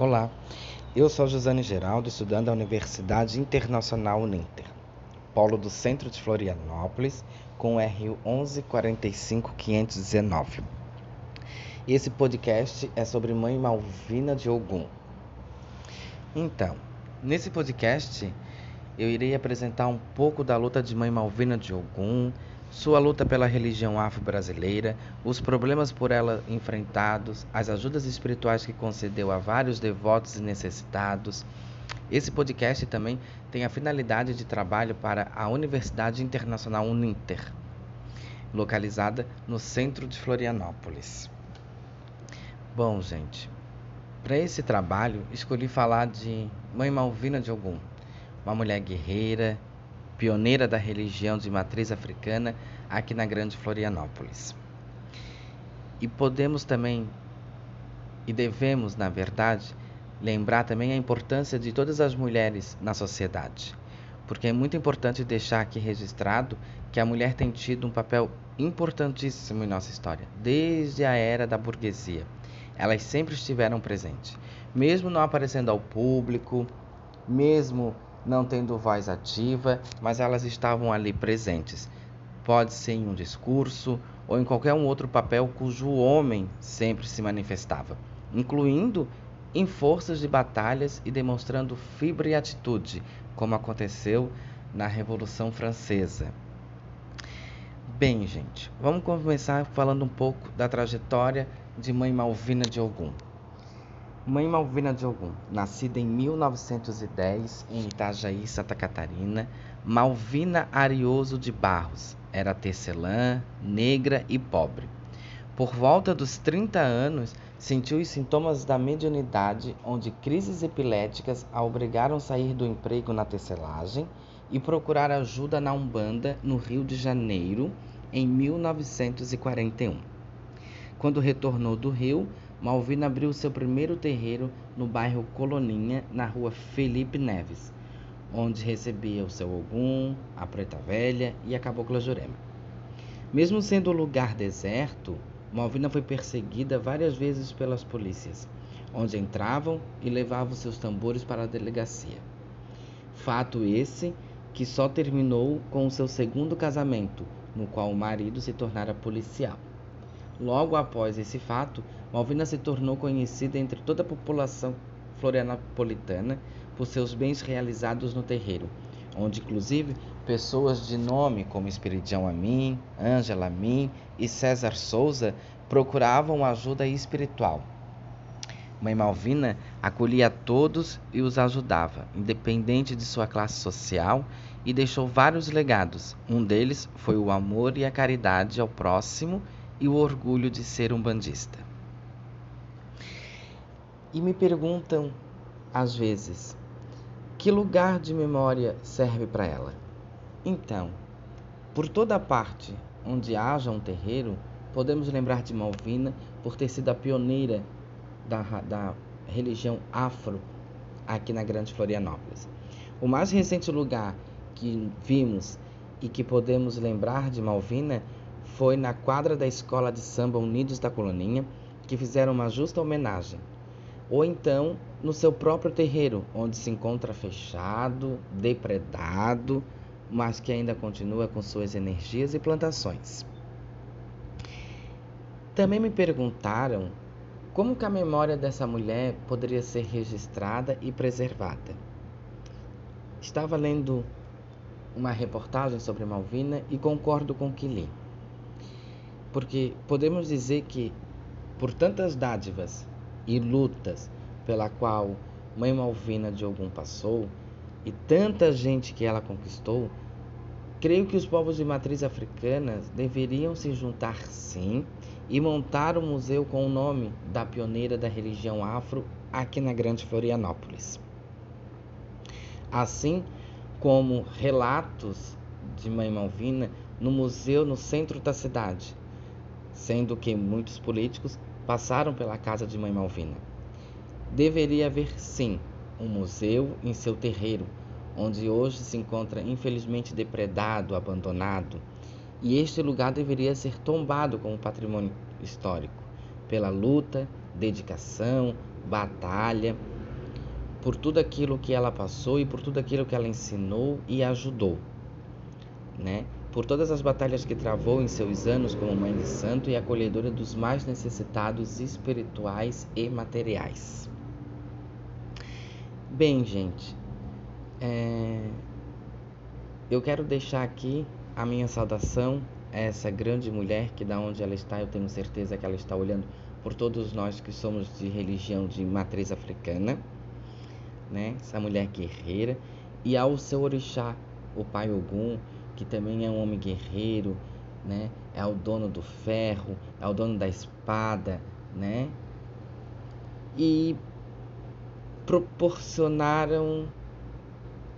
Olá, eu sou Josane Geraldo, estudante da Universidade Internacional Uninter, polo do centro de Florianópolis, com RU 1145519. Esse podcast é sobre Mãe Malvina de Ogum. Então, nesse podcast eu irei apresentar um pouco da luta de Mãe Malvina de Ogum, sua luta pela religião afro-brasileira, os problemas por ela enfrentados, as ajudas espirituais que concedeu a vários devotos e necessitados. Esse podcast também tem a finalidade de trabalho para a Universidade Internacional Uninter, localizada no centro de Florianópolis. Bom, gente, para esse trabalho escolhi falar de Mãe Malvina de Ogum, uma mulher guerreira, pioneira da religião de matriz africana aqui na Grande Florianópolis. E podemos também, e devemos, na verdade, lembrar também a importância de todas as mulheres na sociedade, porque é muito importante deixar aqui registrado que a mulher tem tido um papel importantíssimo em nossa história, desde a era da burguesia. Elas sempre estiveram presentes, mesmo não aparecendo ao público, mesmo não tendo voz ativa, mas elas estavam ali presentes. Pode ser em um discurso ou em qualquer um outro papel cujo homem sempre se manifestava, incluindo em forças de batalhas e demonstrando fibra e atitude, como aconteceu na Revolução Francesa. Bem, gente, vamos começar falando um pouco da trajetória de Mãe Malvina de Ogum. Mãe Malvina de Ogum, nascida em 1910 em Itajaí, Santa Catarina, Malvina Arioso de Barros, era tecelã, negra e pobre. Por volta dos 30 anos, sentiu os sintomas da mediunidade, onde crises epiléticas a obrigaram a sair do emprego na tecelagem e procurar ajuda na Umbanda, no Rio de Janeiro, em 1941. Quando retornou do Rio, Malvina abriu seu primeiro terreiro no bairro Coloninha, na rua Felipe Neves, onde recebia o seu Ogum, a Preta Velha e a Cabocla Jurema. Mesmo sendo um lugar deserto, Malvina foi perseguida várias vezes pelas polícias, onde entravam e levavam seus tambores para a delegacia. Fato esse que só terminou com o seu segundo casamento, no qual o marido se tornara policial. Logo após esse fato, Malvina se tornou conhecida entre toda a população florianopolitana por seus bens realizados no terreiro, onde inclusive pessoas de nome como Espiridião Amin, Ângela Amin e César Souza procuravam ajuda espiritual. Mãe Malvina acolhia a todos e os ajudava, independente de sua classe social, e deixou vários legados. Um deles foi o amor e a caridade ao próximo e o orgulho de ser um bandista. E me perguntam, às vezes, que lugar de memória serve para ela? Então, por toda parte onde haja um terreiro, podemos lembrar de Malvina por ter sido a pioneira da, da religião afro aqui na Grande Florianópolis. O mais recente lugar que vimos e que podemos lembrar de Malvina foi na quadra da escola de samba Unidos da Coloninha que fizeram uma justa homenagem. Ou então no seu próprio terreiro, onde se encontra fechado, depredado, mas que ainda continua com suas energias e plantações. Também me perguntaram como que a memória dessa mulher poderia ser registrada e preservada. Estava lendo uma reportagem sobre Malvina e concordo com o que li. Porque podemos dizer que, por tantas dádivas e lutas pela qual Mãe Malvina de Ogum passou e tanta gente que ela conquistou, creio que os povos de matriz africana deveriam se juntar sim e montar um museu com o nome da pioneira da religião afro aqui na Grande Florianópolis. Assim como relatos de Mãe Malvina no museu no centro da cidade, sendo que muitos políticos passaram pela casa de Mãe Malvina. Deveria haver, sim, um museu em seu terreiro, onde hoje se encontra infelizmente depredado, abandonado, e este lugar deveria ser tombado como patrimônio histórico, pela luta, dedicação, batalha, por tudo aquilo que ela passou e por tudo aquilo que ela ensinou e ajudou, né? Por todas as batalhas que travou em seus anos como mãe de santo e acolhedora dos mais necessitados espirituais e materiais. Bem, gente, é... eu quero deixar aqui a minha saudação a essa grande mulher que da onde ela está, eu tenho certeza que ela está olhando por todos nós que somos de religião de matriz africana né? Essa mulher guerreira e ao seu orixá, o pai Ogum, que também é um homem guerreiro, né? É o dono do ferro, é o dono da espada, né? E proporcionaram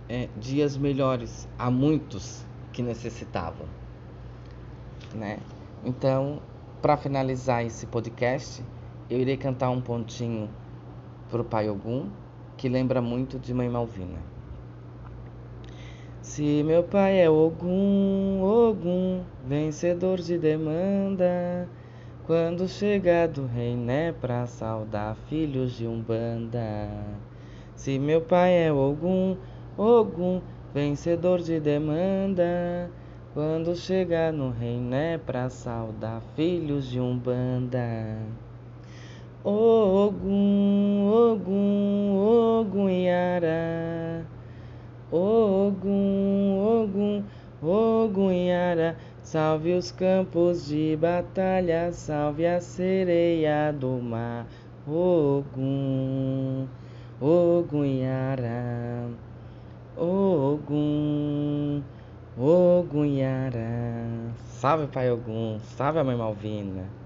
é, dias melhores a muitos que necessitavam, né? Então, para finalizar esse podcast, eu irei cantar um pontinho pro Pai Ogum que lembra muito de Mãe Malvina. Se meu pai é Ogum, Ogum, vencedor de demanda, quando chegar do né pra saudar filhos de Umbanda. Se meu pai é Ogum, Ogum, vencedor de demanda, quando chegar no né pra saudar filhos de Umbanda. Ogum, Ogum, Ogum Yara. Ogum, Yara. Salve os campos de batalha, salve a sereia do mar. Yara. Ogum, Ogum Yara. Salve Pai Ogum, salve a Mãe Malvina.